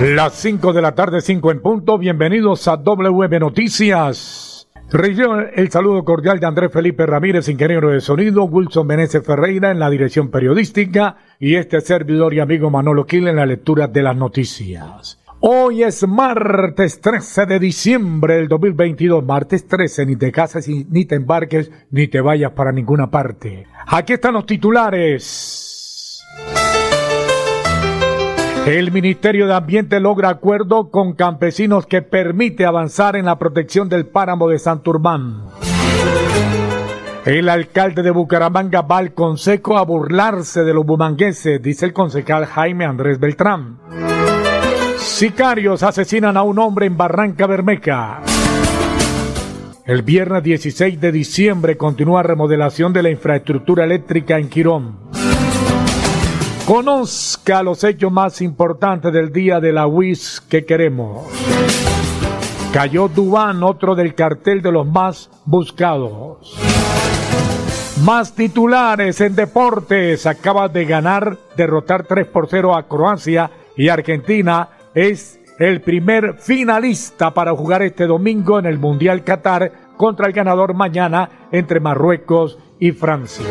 Las 5 de la tarde, 5 en punto. Bienvenidos a WM Noticias. Recibo el saludo cordial de Andrés Felipe Ramírez, ingeniero de sonido, Wilson Meneses Ferreira en la dirección periodística y este servidor y amigo Manolo Quil en la lectura de las noticias. Hoy es martes 13 de diciembre del 2022, martes 13, ni te casas ni te embarques ni te vayas para ninguna parte. Aquí están los titulares. El Ministerio de Ambiente logra acuerdo con campesinos que permite avanzar en la protección del páramo de Santurbán. El alcalde de Bucaramanga va al consejo a burlarse de los bumangueses, dice el concejal Jaime Andrés Beltrán. Sicarios asesinan a un hombre en Barranca Bermeja. El viernes 16 de diciembre continúa remodelación de la infraestructura eléctrica en Quirón. Conozca los hechos más importantes del día de la WIS que queremos. Cayó Dubán, otro del cartel de los más buscados. Más titulares en deportes. Acaba de ganar, derrotar 3 por 0 a Croacia y Argentina es el primer finalista para jugar este domingo en el Mundial Qatar contra el ganador mañana entre Marruecos y Francia.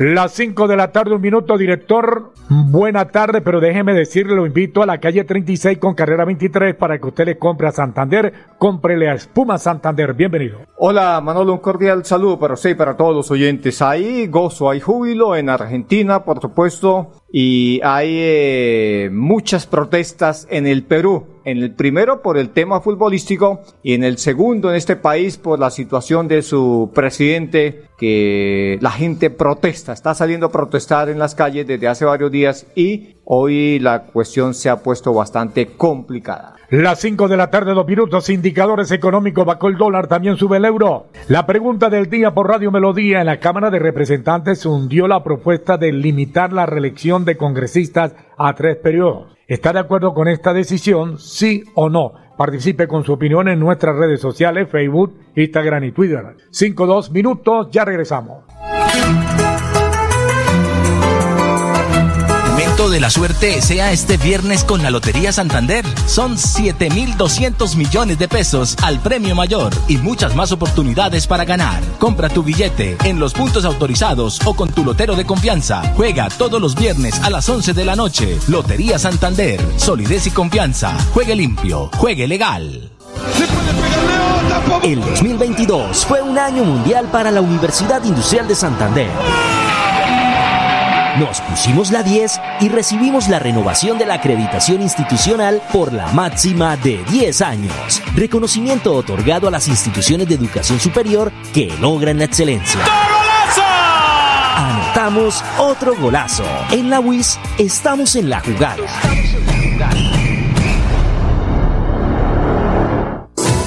Las 5 de la tarde, un minuto, director. Buena tarde, pero déjeme decirle, lo invito a la calle 36 con carrera 23 para que usted le compre a Santander. Cómprele a Espuma Santander. Bienvenido. Hola, Manolo, un cordial saludo para usted y para todos los oyentes. Hay gozo, hay júbilo en Argentina, por supuesto, y hay eh, muchas protestas en el Perú. En el primero por el tema futbolístico y en el segundo en este país por la situación de su presidente que la gente protesta, está saliendo a protestar en las calles desde hace varios días y hoy la cuestión se ha puesto bastante complicada. Las 5 de la tarde, dos minutos, indicadores económicos, bajó el dólar, también sube el euro. La pregunta del día por Radio Melodía en la Cámara de Representantes hundió la propuesta de limitar la reelección de congresistas a tres periodos. ¿Está de acuerdo con esta decisión? Sí o no. Participe con su opinión en nuestras redes sociales, Facebook, Instagram y Twitter. 5-2 minutos, ya regresamos. De la suerte sea este viernes con la Lotería Santander. Son 7.200 millones de pesos al premio mayor y muchas más oportunidades para ganar. Compra tu billete en los puntos autorizados o con tu lotero de confianza. Juega todos los viernes a las 11 de la noche. Lotería Santander. Solidez y confianza. Juegue limpio. Juegue legal. El 2022 fue un año mundial para la Universidad Industrial de Santander nos pusimos la 10 y recibimos la renovación de la acreditación institucional por la máxima de 10 años. Reconocimiento otorgado a las instituciones de educación superior que logran la excelencia. Anotamos otro golazo. En la WIS estamos en la jugada.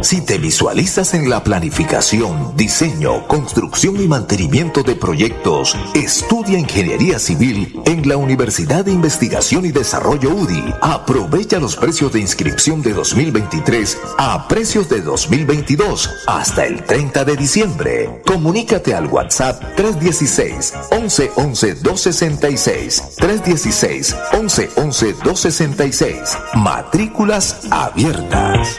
Si te visualizas en la planificación, diseño, construcción y mantenimiento de proyectos, estudia Ingeniería Civil en la Universidad de Investigación y Desarrollo UDI. Aprovecha los precios de inscripción de 2023 a precios de 2022 hasta el 30 de diciembre. Comunícate al WhatsApp 316 11 11 266 316 11 11 266. Matrículas abiertas.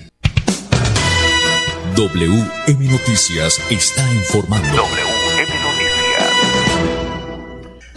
WM Noticias está informando. WM Noticias.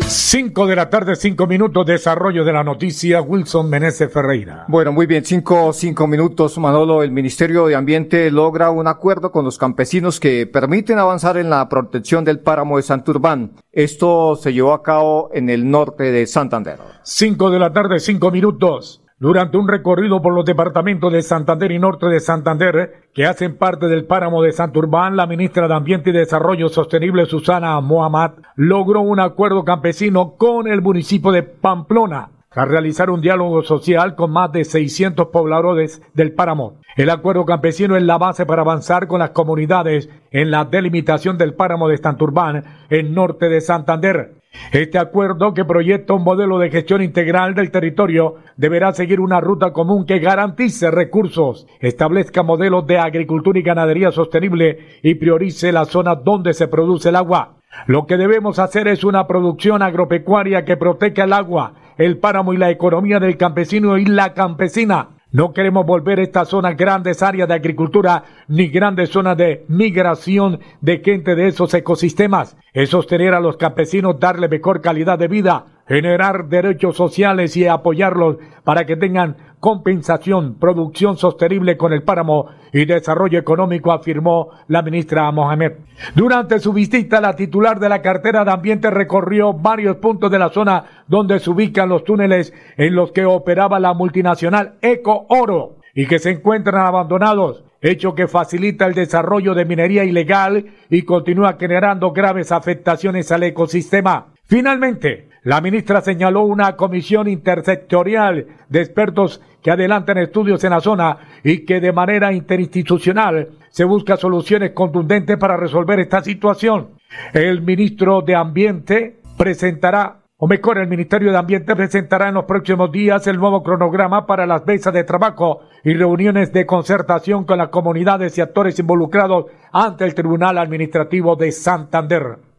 5 de la tarde, 5 minutos, desarrollo de la noticia, Wilson Meneses Ferreira. Bueno, muy bien, 5 cinco minutos, Manolo. El Ministerio de Ambiente logra un acuerdo con los campesinos que permiten avanzar en la protección del páramo de Santurbán. Esto se llevó a cabo en el norte de Santander. 5 de la tarde, 5 minutos. Durante un recorrido por los departamentos de Santander y Norte de Santander, que hacen parte del páramo de Santurbán, la ministra de Ambiente y Desarrollo Sostenible, Susana Mohamed, logró un acuerdo campesino con el municipio de Pamplona a realizar un diálogo social con más de 600 pobladores del páramo. El acuerdo campesino es la base para avanzar con las comunidades en la delimitación del páramo de Santurbán, en norte de Santander. Este acuerdo, que proyecta un modelo de gestión integral del territorio, deberá seguir una ruta común que garantice recursos, establezca modelos de agricultura y ganadería sostenible y priorice las zonas donde se produce el agua. Lo que debemos hacer es una producción agropecuaria que proteja el agua, el páramo y la economía del campesino y la campesina. No queremos volver estas zonas grandes áreas de agricultura ni grandes zonas de migración de gente de esos ecosistemas. Es sostener a los campesinos, darle mejor calidad de vida, generar derechos sociales y apoyarlos para que tengan compensación, producción sostenible con el páramo y desarrollo económico, afirmó la ministra Mohamed. Durante su visita, la titular de la cartera de Ambiente recorrió varios puntos de la zona donde se ubican los túneles en los que operaba la multinacional Eco Oro y que se encuentran abandonados, hecho que facilita el desarrollo de minería ilegal y continúa generando graves afectaciones al ecosistema. Finalmente, la ministra señaló una comisión intersectorial de expertos que adelantan estudios en la zona y que de manera interinstitucional se busca soluciones contundentes para resolver esta situación. El ministro de Ambiente presentará o mejor, el Ministerio de Ambiente presentará en los próximos días el nuevo cronograma para las mesas de trabajo y reuniones de concertación con las comunidades y actores involucrados ante el Tribunal Administrativo de Santander.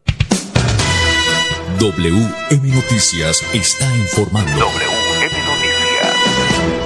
WM Noticias está informando.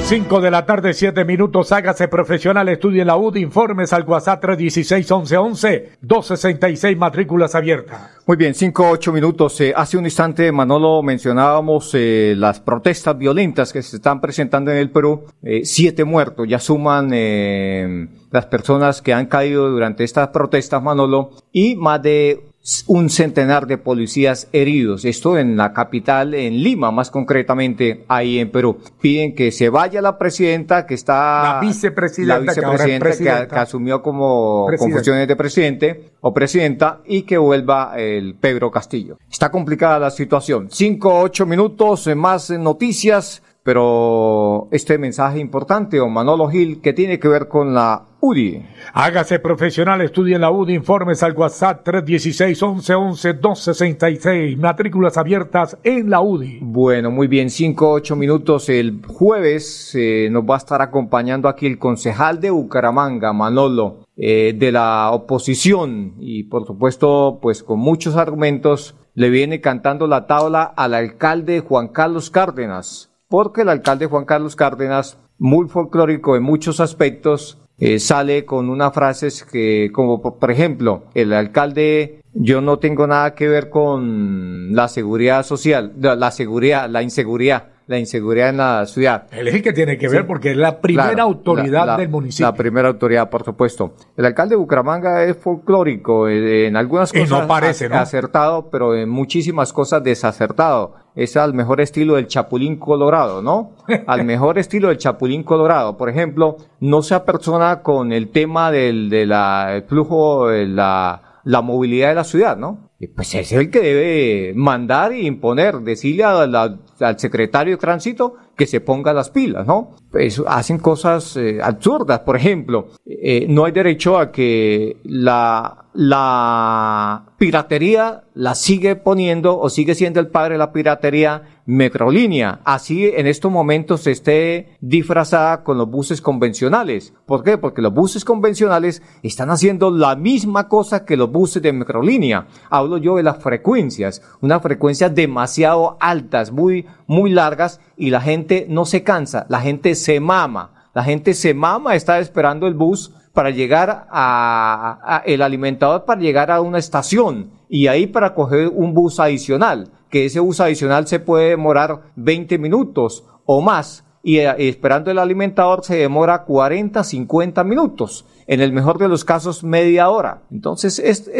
5 de la tarde, 7 minutos. Hágase profesional, estudie en la UD. Informes al WhatsApp 316-1111, 266 matrículas abiertas. Muy bien, 5, 8 minutos. Eh, hace un instante, Manolo, mencionábamos eh, las protestas violentas que se están presentando en el Perú. Eh, siete muertos, ya suman eh, las personas que han caído durante estas protestas, Manolo, y más de un centenar de policías heridos. Esto en la capital, en Lima, más concretamente, ahí en Perú. Piden que se vaya la presidenta que está... La vicepresidenta, la vicepresidenta que, que, que, asumió como con funciones de presidente o presidenta y que vuelva el Pedro Castillo. Está complicada la situación. Cinco, ocho minutos, más noticias pero este mensaje importante, o Manolo Gil, que tiene que ver con la UDI. Hágase profesional, estudie en la UDI, informes al WhatsApp 316-1111-266, matrículas abiertas en la UDI. Bueno, muy bien, 5, 8 minutos. El jueves eh, nos va a estar acompañando aquí el concejal de Bucaramanga, Manolo, eh, de la oposición, y por supuesto, pues con muchos argumentos, le viene cantando la tabla al alcalde Juan Carlos Cárdenas porque el alcalde Juan Carlos Cárdenas, muy folclórico en muchos aspectos, eh, sale con unas frases que, como por ejemplo, el alcalde, yo no tengo nada que ver con la seguridad social, la seguridad, la inseguridad, la inseguridad en la ciudad. Él es el que tiene que ver porque es la primera autoridad del municipio. La primera autoridad, por supuesto. El alcalde de Bucaramanga es folclórico, eh, en algunas cosas no parece, ¿no? acertado, pero en muchísimas cosas desacertado. Es al mejor estilo del Chapulín Colorado, ¿no? al mejor estilo del Chapulín Colorado. Por ejemplo, no se apersona con el tema del de la, el flujo, de la, la movilidad de la ciudad, ¿no? Pues es el que debe mandar e imponer, decirle al secretario de tránsito que se ponga las pilas, ¿no? Pues hacen cosas eh, absurdas, por ejemplo, eh, no hay derecho a que la, la piratería la sigue poniendo o sigue siendo el padre de la piratería Metrolínea. Así en estos momentos esté disfrazada con los buses convencionales. ¿Por qué? Porque los buses convencionales están haciendo la misma cosa que los buses de Metrolínea. Hablo yo de las frecuencias, unas frecuencias demasiado altas, muy, muy largas y la gente no se cansa, la gente se mama. La gente se mama, está esperando el bus para llegar a, el alimentador para llegar a una estación y ahí para coger un bus adicional, que ese bus adicional se puede demorar 20 minutos o más y eh, esperando el alimentador se demora 40, 50 minutos. En el mejor de los casos, media hora. Entonces, esto,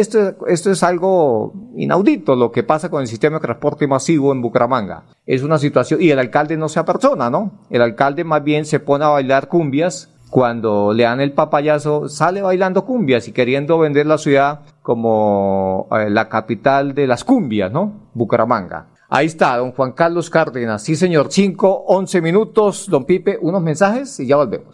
esto es algo inaudito lo que pasa con el sistema de transporte masivo en Bucaramanga. Es una situación, y el alcalde no se apersona, ¿no? El alcalde más bien se pone a bailar cumbias cuando le dan el papayazo, sale bailando cumbias y queriendo vender la ciudad como eh, la capital de las cumbias, ¿no? Bucaramanga. Ahí está, don Juan Carlos Cárdenas. Sí, señor. 5, 11 minutos. Don Pipe, unos mensajes y ya volvemos.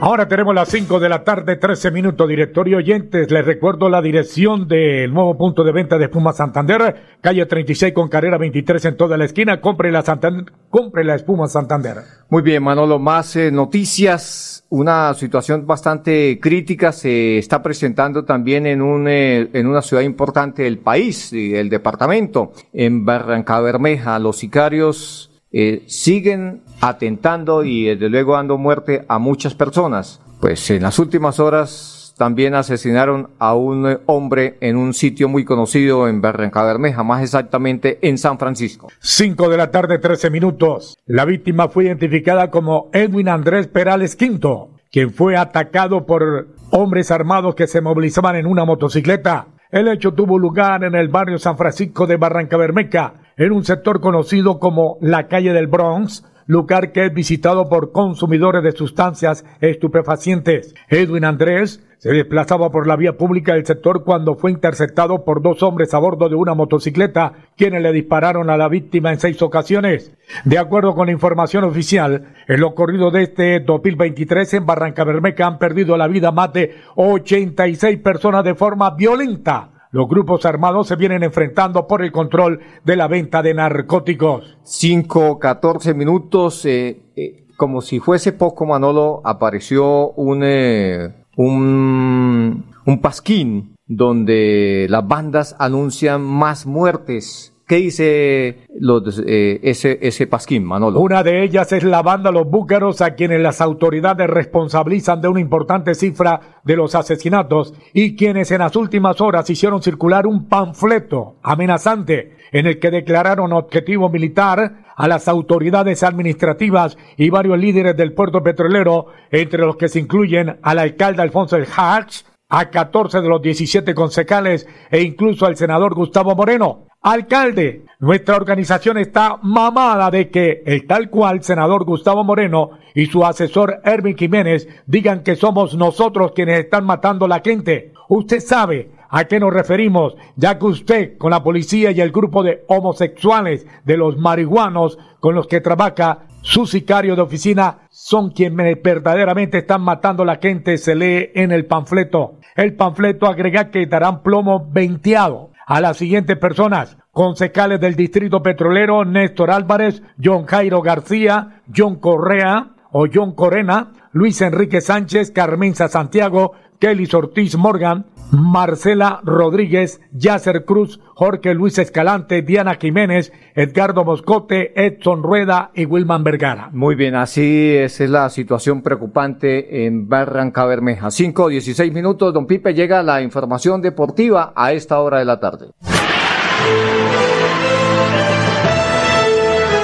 Ahora tenemos las 5 de la tarde, 13 minutos. Directorio oyentes, les recuerdo la dirección del nuevo punto de venta de espuma Santander, calle 36 con carrera 23 en toda la esquina. Compre la, Santander, compre la espuma Santander. Muy bien, Manolo, más eh, noticias una situación bastante crítica se está presentando también en, un, eh, en una ciudad importante del país, el departamento, en Barranca Bermeja. Los sicarios eh, siguen atentando y desde luego dando muerte a muchas personas. Pues en las últimas horas también asesinaron a un hombre en un sitio muy conocido en Barranca Bermeja, más exactamente en San Francisco. Cinco de la tarde, trece minutos. La víctima fue identificada como Edwin Andrés Perales Quinto, quien fue atacado por hombres armados que se movilizaban en una motocicleta. El hecho tuvo lugar en el barrio San Francisco de Barranca Bermeja, en un sector conocido como la calle del Bronx, lugar que es visitado por consumidores de sustancias estupefacientes. Edwin Andrés se desplazaba por la vía pública del sector cuando fue interceptado por dos hombres a bordo de una motocicleta, quienes le dispararon a la víctima en seis ocasiones. De acuerdo con la información oficial, en lo ocurrido de este 2023 en Barranca Bermeja han perdido la vida más de 86 personas de forma violenta. Los grupos armados se vienen enfrentando por el control de la venta de narcóticos. Cinco, catorce minutos, eh, eh, como si fuese poco, Manolo, apareció un, eh, un, un pasquín donde las bandas anuncian más muertes. ¿Qué dice los, eh, ese, ese pasquín, Manolo? Una de ellas es la banda Los Búcaros, a quienes las autoridades responsabilizan de una importante cifra de los asesinatos y quienes en las últimas horas hicieron circular un panfleto amenazante en el que declararon objetivo militar a las autoridades administrativas y varios líderes del puerto petrolero, entre los que se incluyen al alcalde Alfonso El Hatch, a 14 de los 17 concejales e incluso al senador Gustavo Moreno. Alcalde, nuestra organización está mamada de que el tal cual senador Gustavo Moreno y su asesor Erwin Jiménez digan que somos nosotros quienes están matando la gente. Usted sabe a qué nos referimos, ya que usted con la policía y el grupo de homosexuales de los marihuanos con los que trabaja su sicario de oficina son quienes verdaderamente están matando la gente, se lee en el panfleto. El panfleto agrega que darán plomo venteado a las siguientes personas. Concejales del Distrito Petrolero, Néstor Álvarez, John Jairo García, John Correa o John Corena, Luis Enrique Sánchez, Carmenza Santiago, Kelly Ortiz Morgan, Marcela Rodríguez, Yasser Cruz, Jorge Luis Escalante, Diana Jiménez, Edgardo Moscote, Edson Rueda y Wilman Vergara. Muy bien, así es, la situación preocupante en Barranca Bermeja. 5, 16 minutos, don Pipe, llega la información deportiva a esta hora de la tarde.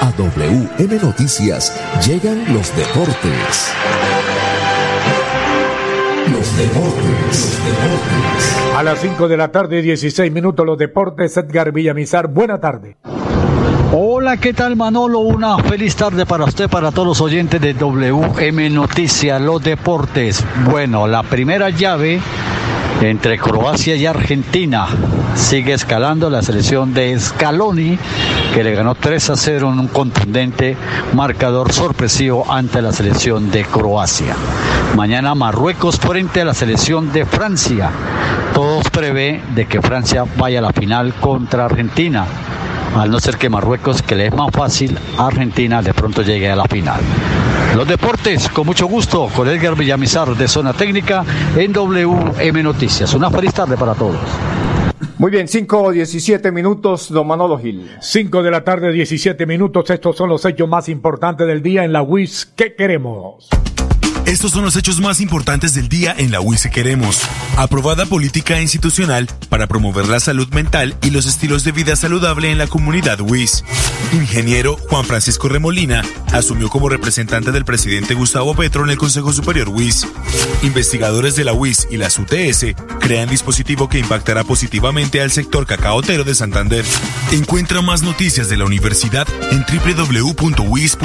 A WM Noticias llegan los deportes. Los deportes, deportes. A las 5 de la tarde, 16 minutos, los deportes. Edgar Villamizar, buena tarde. Hola, ¿qué tal Manolo? Una feliz tarde para usted, para todos los oyentes de WM Noticias, los deportes. Bueno, la primera llave entre Croacia y Argentina. Sigue escalando la selección de Scaloni, que le ganó 3 a 0 en un contundente marcador sorpresivo ante la selección de Croacia. Mañana Marruecos frente a la selección de Francia. Todos prevé de que Francia vaya a la final contra Argentina al no ser que Marruecos, que le es más fácil, Argentina de pronto llegue a la final. Los deportes, con mucho gusto, con Edgar Villamizar de Zona Técnica en WM Noticias. Una feliz tarde para todos. Muy bien, 5 17 minutos, don Manolo Gil. 5 de la tarde, 17 minutos. Estos son los hechos más importantes del día en la WIS. ¿Qué queremos? Estos son los hechos más importantes del día en la UIS Queremos. Aprobada política institucional para promover la salud mental y los estilos de vida saludable en la comunidad WIS. Ingeniero Juan Francisco Remolina asumió como representante del presidente Gustavo Petro en el Consejo Superior WIS. Investigadores de la UIS y las UTS crean dispositivo que impactará positivamente al sector cacaotero de Santander. Encuentra más noticias de la universidad en www.wis.edu.co.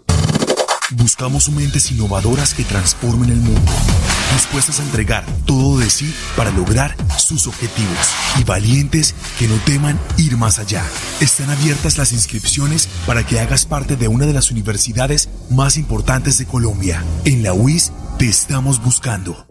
Buscamos mentes innovadoras que transformen el mundo, dispuestas a entregar todo de sí para lograr sus objetivos y valientes que no teman ir más allá. Están abiertas las inscripciones para que hagas parte de una de las universidades más importantes de Colombia. En la UIS te estamos buscando.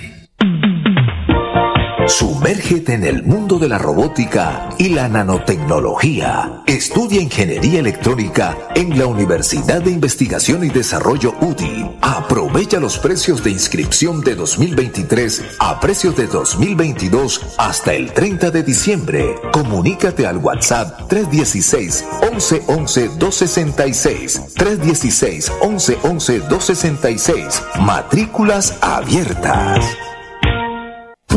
Sumérgete en el mundo de la robótica y la nanotecnología. Estudia ingeniería electrónica en la Universidad de Investigación y Desarrollo UDI. Aprovecha los precios de inscripción de 2023 a precios de 2022 hasta el 30 de diciembre. Comunícate al WhatsApp 316 1111 266 316 1111 266. Matrículas abiertas.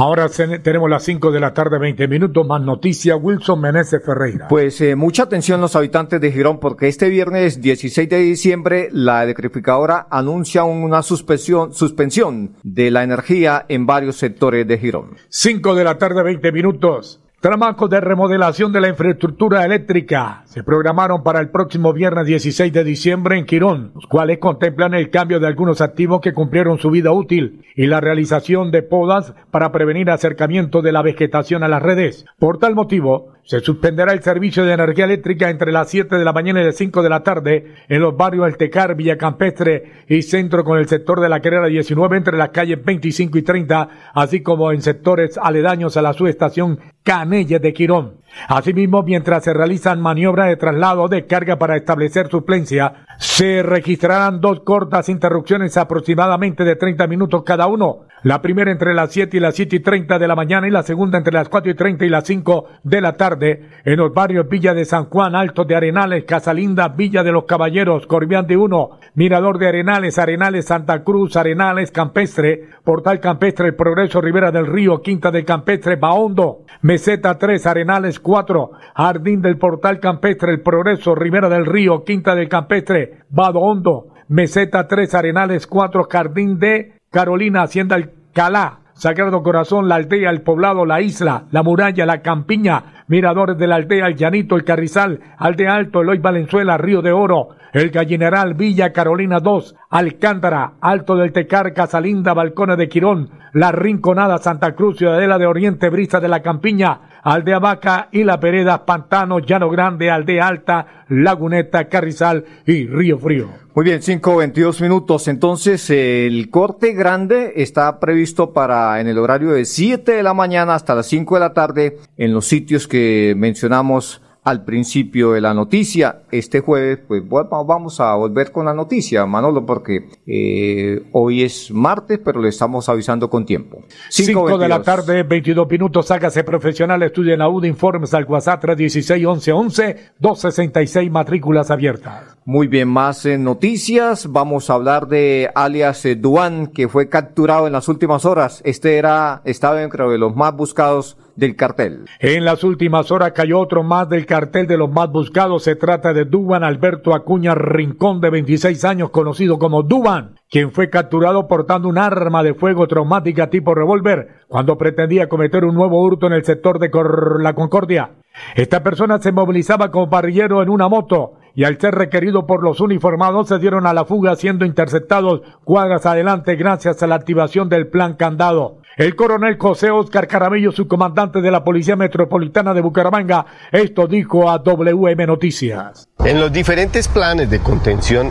Ahora tenemos las 5 de la tarde, 20 minutos, más noticias. Wilson Meneses Ferreira. Pues eh, mucha atención los habitantes de Girón, porque este viernes 16 de diciembre la electrificadora anuncia una suspensión, suspensión de la energía en varios sectores de Girón. 5 de la tarde, 20 minutos. Trabajos de remodelación de la infraestructura eléctrica se programaron para el próximo viernes 16 de diciembre en Quirón, los cuales contemplan el cambio de algunos activos que cumplieron su vida útil y la realización de podas para prevenir acercamiento de la vegetación a las redes. Por tal motivo, se suspenderá el servicio de energía eléctrica entre las 7 de la mañana y las 5 de la tarde en los barrios El Tecar, Villa Campestre y Centro con el sector de la carrera 19 entre las calles 25 y 30, así como en sectores aledaños a la subestación Canelle de Quirón. Asimismo, mientras se realizan maniobras de traslado de carga para establecer suplencia, se registrarán dos cortas interrupciones aproximadamente de 30 minutos cada uno. La primera entre las 7 y las 7 y 30 de la mañana y la segunda entre las 4 y 30 y las 5 de la tarde en los barrios Villa de San Juan, Alto de Arenales, Casalinda, Villa de los Caballeros, Corbián de Uno, Mirador de Arenales, Arenales, Santa Cruz, Arenales, Campestre, Portal Campestre, El Progreso, Rivera del Río, Quinta del Campestre, Baondo, Meseta 3, Arenales 4, Jardín del Portal Campestre, El Progreso, Rivera del Río, Quinta del Campestre, Bado Hondo, Meseta 3, Arenales 4, Jardín de Carolina, Hacienda Alcalá, Sagrado Corazón, la aldea, el poblado, la isla, la muralla, la campiña, miradores de la aldea, el llanito, el carrizal, aldea alto, Eloy Valenzuela, Río de Oro, el Gallineral, Villa Carolina 2, Alcántara, Alto del Tecar, Casalinda, Balcones de Quirón, La Rinconada, Santa Cruz, Ciudadela de Oriente, Brisa de la Campiña, Aldea Vaca y La Pereda, Pantano, Llano Grande, Aldea Alta, Laguneta, Carrizal y Río Frío. Muy bien, 5.22 minutos. Entonces, el corte grande está previsto para en el horario de 7 de la mañana hasta las 5 de la tarde en los sitios que mencionamos al principio de la noticia. Este jueves, pues vamos a volver con la noticia, Manolo, porque eh, hoy es martes, pero le estamos avisando con tiempo. 5 de la tarde, 22 minutos, hágase profesional, estudia en la UD, informes al WhatsApp 16 11 11 266 matrículas abiertas. Muy bien, más eh, noticias. Vamos a hablar de alias eh, Duan, que fue capturado en las últimas horas. Este era, estaba dentro de los más buscados del cartel. En las últimas horas cayó otro más del cartel de los más buscados. Se trata de Duban Alberto Acuña Rincón, de 26 años, conocido como Duban, quien fue capturado portando un arma de fuego traumática tipo revólver cuando pretendía cometer un nuevo hurto en el sector de la Concordia. Esta persona se movilizaba como parrillero en una moto y al ser requerido por los uniformados se dieron a la fuga siendo interceptados cuadras adelante gracias a la activación del plan candado. El coronel José Oscar Caramillo, subcomandante de la Policía Metropolitana de Bucaramanga, esto dijo a WM Noticias. En los diferentes planes de contención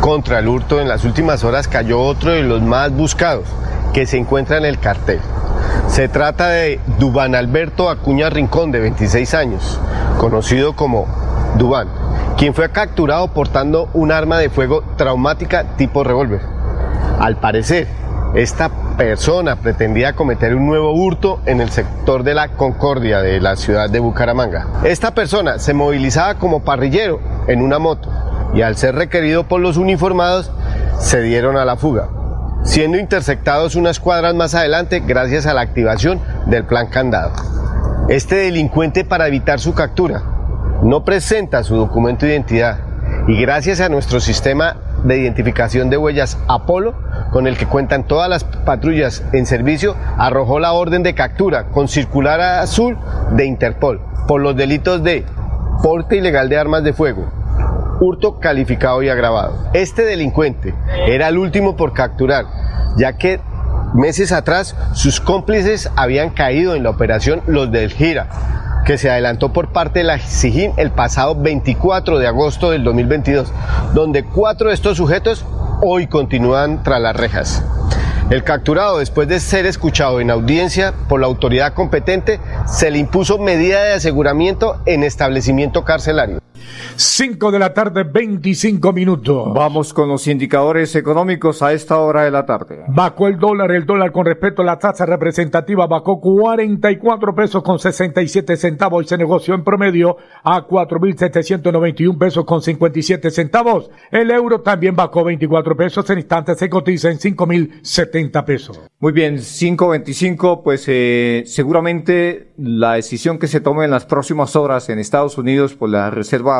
contra el hurto en las últimas horas cayó otro de los más buscados que se encuentra en el cartel. Se trata de Dubán Alberto Acuña Rincón, de 26 años, conocido como Dubán, quien fue capturado portando un arma de fuego traumática tipo revólver. Al parecer, esta persona pretendía cometer un nuevo hurto en el sector de la Concordia de la ciudad de Bucaramanga. Esta persona se movilizaba como parrillero en una moto y al ser requerido por los uniformados se dieron a la fuga, siendo interceptados unas cuadras más adelante gracias a la activación del plan candado. Este delincuente para evitar su captura no presenta su documento de identidad y gracias a nuestro sistema de identificación de huellas Apolo, con el que cuentan todas las patrullas en servicio, arrojó la orden de captura con circular azul de Interpol por los delitos de porte ilegal de armas de fuego, hurto calificado y agravado. Este delincuente era el último por capturar, ya que meses atrás sus cómplices habían caído en la operación Los del Gira, que se adelantó por parte de la SIGIN el pasado 24 de agosto del 2022, donde cuatro de estos sujetos hoy continúan tras las rejas. El capturado, después de ser escuchado en audiencia por la autoridad competente, se le impuso medida de aseguramiento en establecimiento carcelario. 5 de la tarde, 25 minutos. Vamos con los indicadores económicos a esta hora de la tarde. Bacó el dólar, el dólar con respecto a la tasa representativa bajó 44 pesos con 67 centavos y se negoció en promedio a 4.791 pesos con 57 centavos. El euro también bajó 24 pesos, en instantes se cotiza en 5.070 pesos. Muy bien, 5.25, pues eh, seguramente la decisión que se tome en las próximas horas en Estados Unidos por la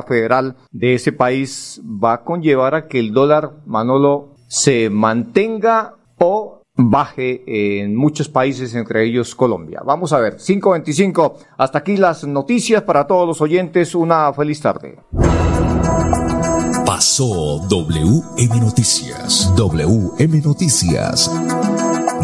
Federal de ese país va a conllevar a que el dólar, Manolo, se mantenga o baje en muchos países, entre ellos Colombia. Vamos a ver, 5.25, hasta aquí las noticias para todos los oyentes, una feliz tarde. Pasó WM Noticias. WM Noticias.